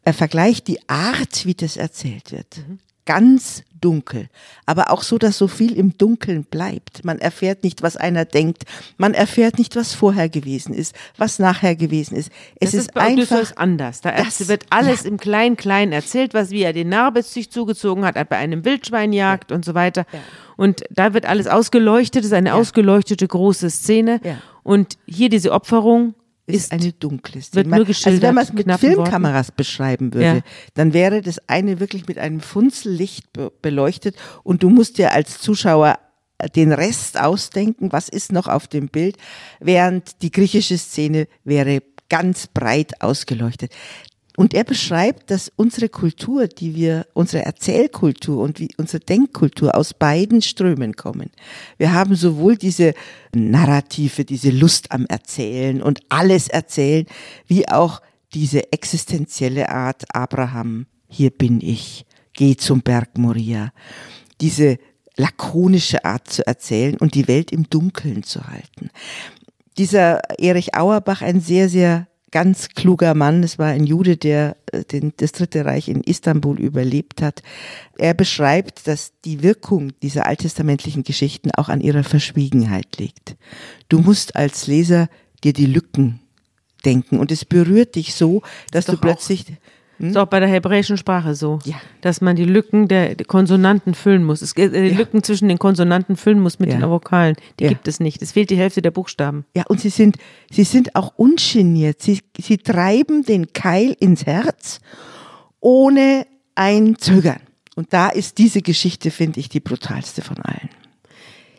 S3: er vergleicht die Art, wie das erzählt wird. Mhm ganz dunkel, aber auch so, dass so viel im Dunkeln bleibt. Man erfährt nicht, was einer denkt. Man erfährt nicht, was vorher gewesen ist, was nachher gewesen ist. Es
S2: das
S3: ist, ist bei einfach
S2: anders. Da das, wird alles ja. im Klein-Klein erzählt, was wie er den Narbes sich zugezogen hat, bei einem Wildschweinjagd ja. und so weiter. Ja. Und da wird alles ausgeleuchtet. Es ist eine ausgeleuchtete große Szene. Und hier diese Opferung
S3: ist eine dunkle
S2: Szene. Wird nur
S3: also wenn man es mit Filmkameras Worten. beschreiben würde, ja. dann wäre das eine wirklich mit einem Funzellicht be beleuchtet und du musst dir als Zuschauer den Rest ausdenken, was ist noch auf dem Bild, während die griechische Szene wäre ganz breit ausgeleuchtet. Und er beschreibt, dass unsere Kultur, die wir, unsere Erzählkultur und wie unsere Denkkultur aus beiden Strömen kommen. Wir haben sowohl diese Narrative, diese Lust am Erzählen und alles erzählen, wie auch diese existenzielle Art Abraham, hier bin ich, geh zum Berg Moria. Diese lakonische Art zu erzählen und die Welt im Dunkeln zu halten. Dieser Erich Auerbach, ein sehr, sehr ganz kluger Mann, das war ein Jude, der äh, den, das Dritte Reich in Istanbul überlebt hat. Er beschreibt, dass die Wirkung dieser alttestamentlichen Geschichten auch an ihrer Verschwiegenheit liegt. Du musst als Leser dir die Lücken denken und es berührt dich so, dass du plötzlich
S2: hm? Ist auch bei der hebräischen Sprache so,
S3: ja.
S2: dass man die Lücken der Konsonanten füllen muss. Es, äh, die ja. Lücken zwischen den Konsonanten füllen muss mit ja. den Vokalen. Die gibt es nicht. Es fehlt die Hälfte der Buchstaben.
S3: Ja, und sie sind, sie sind auch ungeniert. Sie, sie treiben den Keil ins Herz ohne ein Zögern. Und da ist diese Geschichte, finde ich, die brutalste von allen.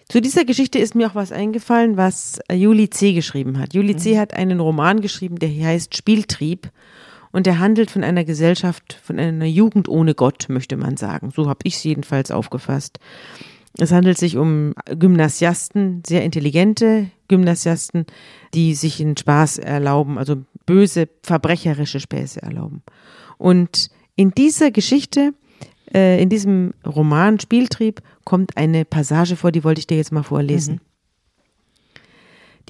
S2: Zu dieser Geschichte ist mir auch was eingefallen, was Juli C. geschrieben hat. Juli C. Mhm. hat einen Roman geschrieben, der heißt Spieltrieb. Und er handelt von einer Gesellschaft, von einer Jugend ohne Gott, möchte man sagen. So habe ich es jedenfalls aufgefasst. Es handelt sich um Gymnasiasten, sehr intelligente Gymnasiasten, die sich einen Spaß erlauben, also böse, verbrecherische Späße erlauben. Und in dieser Geschichte, äh, in diesem Roman Spieltrieb, kommt eine Passage vor, die wollte ich dir jetzt mal vorlesen. Mhm.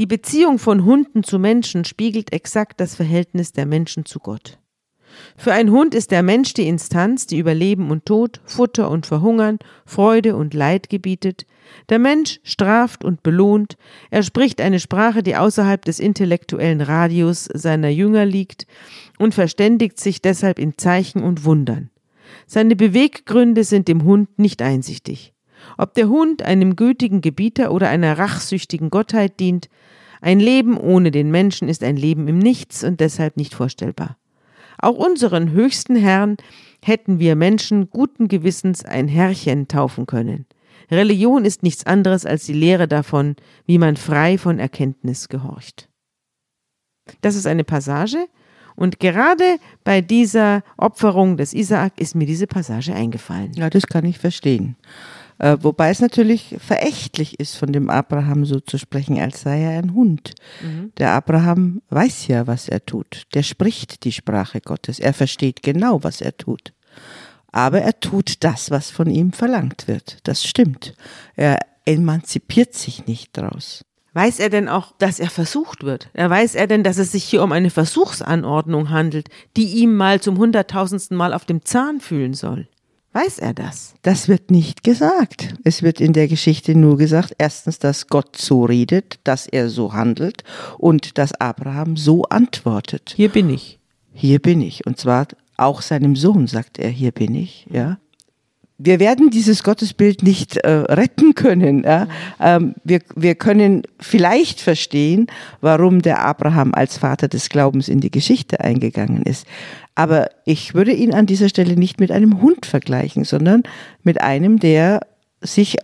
S2: Die Beziehung von Hunden zu Menschen spiegelt exakt das Verhältnis der Menschen zu Gott. Für einen Hund ist der Mensch die Instanz, die über Leben und Tod, Futter und Verhungern, Freude und Leid gebietet. Der Mensch straft und belohnt. Er spricht eine Sprache, die außerhalb des intellektuellen Radius seiner Jünger liegt und verständigt sich deshalb in Zeichen und Wundern. Seine Beweggründe sind dem Hund nicht einsichtig. Ob der Hund einem gütigen Gebieter oder einer rachsüchtigen Gottheit dient, ein Leben ohne den Menschen ist ein Leben im Nichts und deshalb nicht vorstellbar. Auch unseren höchsten Herrn hätten wir Menschen guten Gewissens ein Herrchen taufen können. Religion ist nichts anderes als die Lehre davon, wie man frei von Erkenntnis gehorcht. Das ist eine Passage, und gerade bei dieser Opferung des Isaak ist mir diese Passage eingefallen.
S3: Ja, das kann ich verstehen. Äh, wobei es natürlich verächtlich ist, von dem Abraham so zu sprechen, als sei er ein Hund. Mhm. Der Abraham weiß ja, was er tut. Der spricht die Sprache Gottes. Er versteht genau, was er tut. Aber er tut das, was von ihm verlangt wird. Das stimmt. Er emanzipiert sich nicht draus.
S2: Weiß er denn auch, dass er versucht wird? Er weiß er denn, dass es sich hier um eine Versuchsanordnung handelt, die ihm mal zum hunderttausendsten Mal auf dem Zahn fühlen soll? Weiß er das?
S3: Das wird nicht gesagt. Es wird in der Geschichte nur gesagt, erstens, dass Gott so redet, dass er so handelt und dass Abraham so antwortet.
S2: Hier bin ich.
S3: Hier bin ich. Und zwar auch seinem Sohn sagt er, hier bin ich, ja. Wir werden dieses Gottesbild nicht äh, retten können. Ja? Ähm, wir, wir können vielleicht verstehen, warum der Abraham als Vater des Glaubens in die Geschichte eingegangen ist. Aber ich würde ihn an dieser Stelle nicht mit einem Hund vergleichen, sondern mit einem, der sich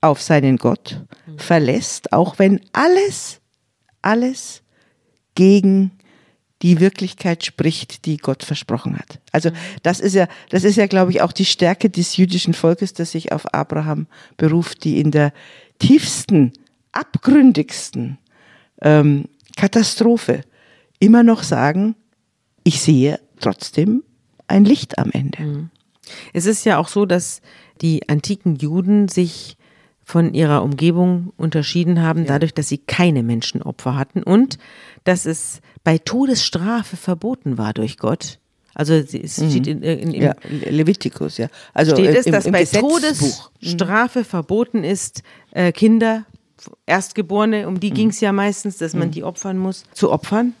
S3: auf seinen Gott verlässt, auch wenn alles, alles gegen die Wirklichkeit spricht, die Gott versprochen hat. Also das ist ja, das ist ja, glaube ich, auch die Stärke des jüdischen Volkes, das sich auf Abraham beruft, die in der tiefsten, abgründigsten ähm, Katastrophe immer noch sagen, ich sehe trotzdem ein Licht am Ende. Mhm.
S2: Es ist ja auch so, dass die antiken Juden sich von ihrer Umgebung unterschieden haben, ja. dadurch, dass sie keine Menschenopfer hatten und dass es bei Todesstrafe verboten war durch Gott. Also es mhm. steht in, in, in
S3: ja, Levitikus, ja. Also
S2: steht es, dass im bei Todesstrafe mhm. verboten ist, äh, Kinder, Erstgeborene, um die mhm. ging es ja meistens, dass man mhm. die opfern muss, zu opfern.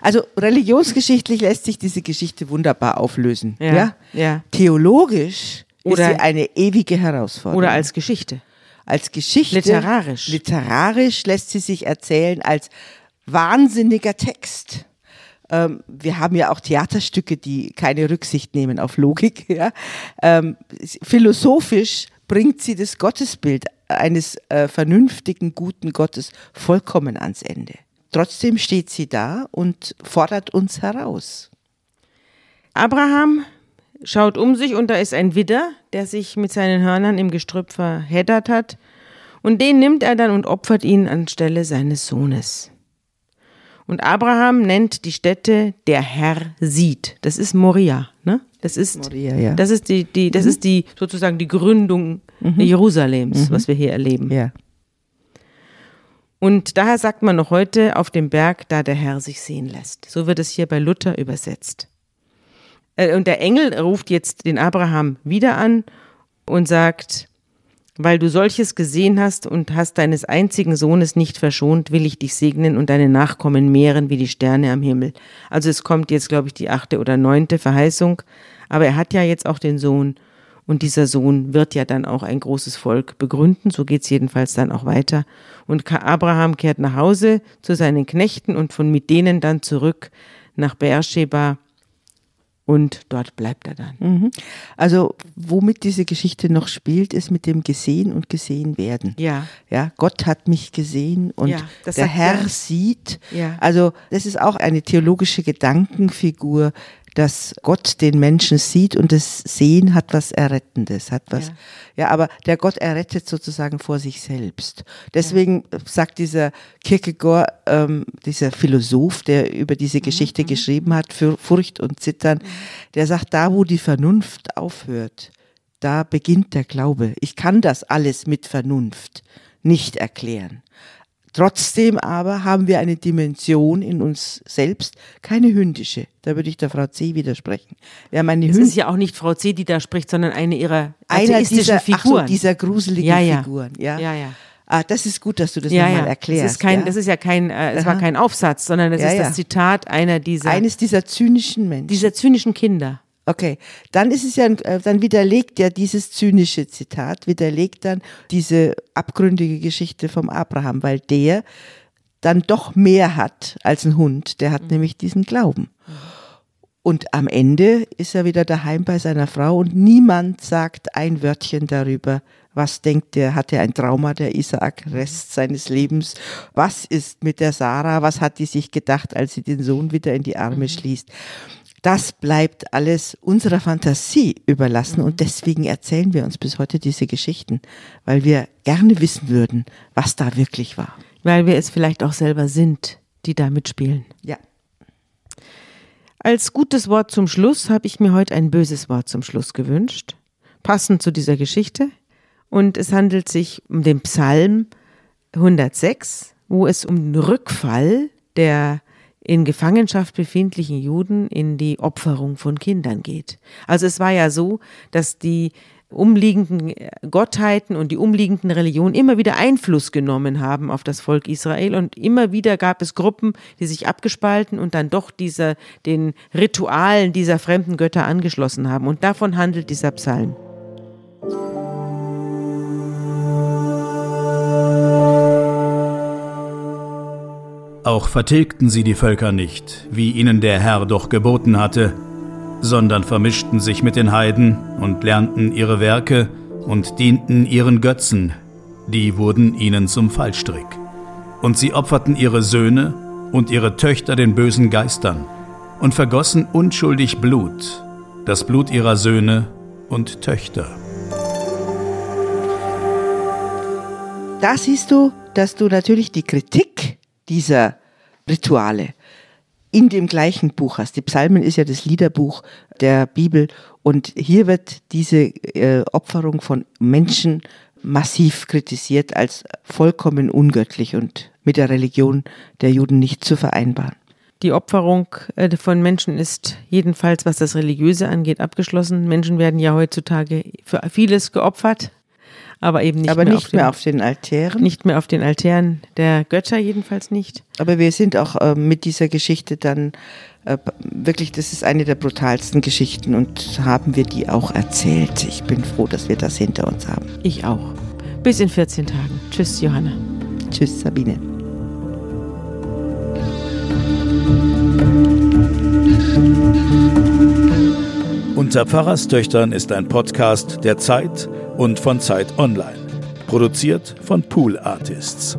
S3: Also religionsgeschichtlich lässt sich diese Geschichte wunderbar auflösen. Ja. ja?
S2: ja.
S3: Theologisch oder, ist sie eine ewige Herausforderung.
S2: Oder als Geschichte.
S3: Als Geschichte.
S2: Literarisch.
S3: Literarisch lässt sie sich erzählen als wahnsinniger Text. Ähm, wir haben ja auch Theaterstücke, die keine Rücksicht nehmen auf Logik. Ja? Ähm, philosophisch bringt sie das Gottesbild eines äh, vernünftigen, guten Gottes vollkommen ans Ende. Trotzdem steht sie da und fordert uns heraus.
S2: Abraham schaut um sich und da ist ein Widder, der sich mit seinen Hörnern im Gestrüpp verheddert hat. Und den nimmt er dann und opfert ihn anstelle seines Sohnes. Und Abraham nennt die Stätte der Herr sieht. Das ist Moria, ne? Das ist,
S3: Moria, ja.
S2: das ist die, die, das
S3: Mhm.
S2: ist die sozusagen die Gründung Jerusalems, was wir hier erleben.
S3: Ja.
S2: Und daher sagt man noch heute auf dem Berg, da der Herr sich sehen lässt. So wird es hier bei Luther übersetzt. Äh, Und der Engel ruft jetzt den Abraham wieder an und sagt, weil du solches gesehen hast und hast deines einzigen Sohnes nicht verschont, will ich dich segnen und deine Nachkommen mehren wie die Sterne am Himmel. Also es kommt jetzt, glaube ich, die achte oder neunte Verheißung. Aber er hat ja jetzt auch den Sohn. Und dieser Sohn wird ja dann auch ein großes Volk begründen. So geht's jedenfalls dann auch weiter. Und Abraham kehrt nach Hause zu seinen Knechten und von mit denen dann zurück nach Beersheba. Und dort bleibt er dann.
S3: Also, womit diese Geschichte noch spielt, ist mit dem Gesehen und Gesehen werden.
S2: Ja.
S3: Ja, Gott hat mich gesehen und
S2: Ja,
S3: der Herr
S2: er.
S3: sieht.
S2: Ja.
S3: Also, das ist auch eine theologische Gedankenfigur, dass Gott den Menschen sieht und das Sehen hat was Errettendes, hat was.
S2: Ja.
S3: Ja, aber der Gott errettet sozusagen vor sich selbst. Deswegen sagt dieser Kierkegaard, ähm, dieser Philosoph, der über
S2: Mhm,
S3: diese Geschichte geschrieben hat, für Furcht und Zittern, der sagt, da wo die Vernunft aufhört, da beginnt der Glaube. Ich kann das alles mit Vernunft nicht erklären. Trotzdem aber haben wir eine Dimension in uns selbst, keine hündische. Da würde ich der Frau C. widersprechen. Wir haben eine
S2: Es
S3: Hünd-
S2: ist ja auch nicht Frau C., die da spricht, sondern eine ihrer
S3: einer dieser, ach so,
S2: Figuren.
S3: dieser gruseligen
S2: Ja, ja.
S3: Figuren. Ja,
S2: Ja, ja.
S3: Ah, das ist gut, dass du das
S2: ja,
S3: nochmal erklärst.
S2: Das ist, kein,
S3: ja?
S2: das ist ja kein, äh, es war kein Aufsatz, sondern das
S3: Ja,
S2: ist das Zitat einer dieser,
S3: Eines dieser zynischen Menschen.
S2: dieser zynischen Kinder.
S3: Okay, dann ist es ja, äh, dann widerlegt ja dieses zynische Zitat, widerlegt dann diese abgründige Geschichte vom Abraham, weil der dann doch mehr hat als ein Hund. Der hat nämlich diesen Glauben. Und am Ende ist er wieder daheim bei seiner Frau und niemand sagt ein Wörtchen darüber, was denkt der, hat er ein Trauma, der Isaak, Rest seines Lebens? Was ist mit der Sarah? Was hat die sich gedacht, als sie den Sohn wieder in die Arme schließt? Das bleibt alles unserer Fantasie überlassen und deswegen erzählen wir uns bis heute diese Geschichten, weil wir gerne wissen würden, was da wirklich war.
S2: Weil wir es vielleicht auch selber sind, die da mitspielen.
S3: Ja.
S2: Als gutes Wort zum Schluss habe ich mir heute ein böses Wort zum Schluss gewünscht, passend zu dieser Geschichte. Und es handelt sich um den Psalm 106, wo es um den Rückfall der in Gefangenschaft befindlichen Juden in die Opferung von Kindern geht. Also es war ja so, dass die umliegenden Gottheiten und die umliegenden Religionen immer wieder Einfluss genommen haben auf das Volk Israel und immer wieder gab es Gruppen, die sich abgespalten und dann doch dieser, den Ritualen dieser fremden Götter angeschlossen haben. Und davon handelt dieser Psalm.
S1: Auch vertilgten sie die Völker nicht, wie ihnen der Herr doch geboten hatte, sondern vermischten sich mit den Heiden und lernten ihre Werke und dienten ihren Götzen, die wurden ihnen zum Fallstrick. Und sie opferten ihre Söhne und ihre Töchter den bösen Geistern und vergossen unschuldig Blut, das Blut ihrer Söhne und Töchter.
S3: Da siehst du, dass du natürlich die Kritik dieser Rituale in dem gleichen Buch hast. Die Psalmen ist ja das Liederbuch der Bibel und hier wird diese äh, Opferung von Menschen massiv kritisiert als vollkommen ungöttlich und mit der Religion der Juden nicht zu vereinbaren.
S2: Die Opferung äh, von Menschen ist jedenfalls, was das Religiöse angeht, abgeschlossen. Menschen werden ja heutzutage für vieles geopfert, aber eben nicht,
S3: Aber
S2: mehr,
S3: nicht
S2: auf den,
S3: mehr auf den Altären.
S2: nicht mehr auf den Altären der Götter, jedenfalls nicht.
S3: Aber wir sind auch äh, mit dieser Geschichte dann äh, wirklich, das ist eine der brutalsten Geschichten und haben wir die auch erzählt. Ich bin froh, dass wir das hinter uns haben.
S2: Ich auch. Bis in 14 Tagen. Tschüss, Johanna.
S3: Tschüss, Sabine.
S1: Unter Pfarrerstöchtern ist ein Podcast der Zeit und von Zeit Online. Produziert von Pool Artists.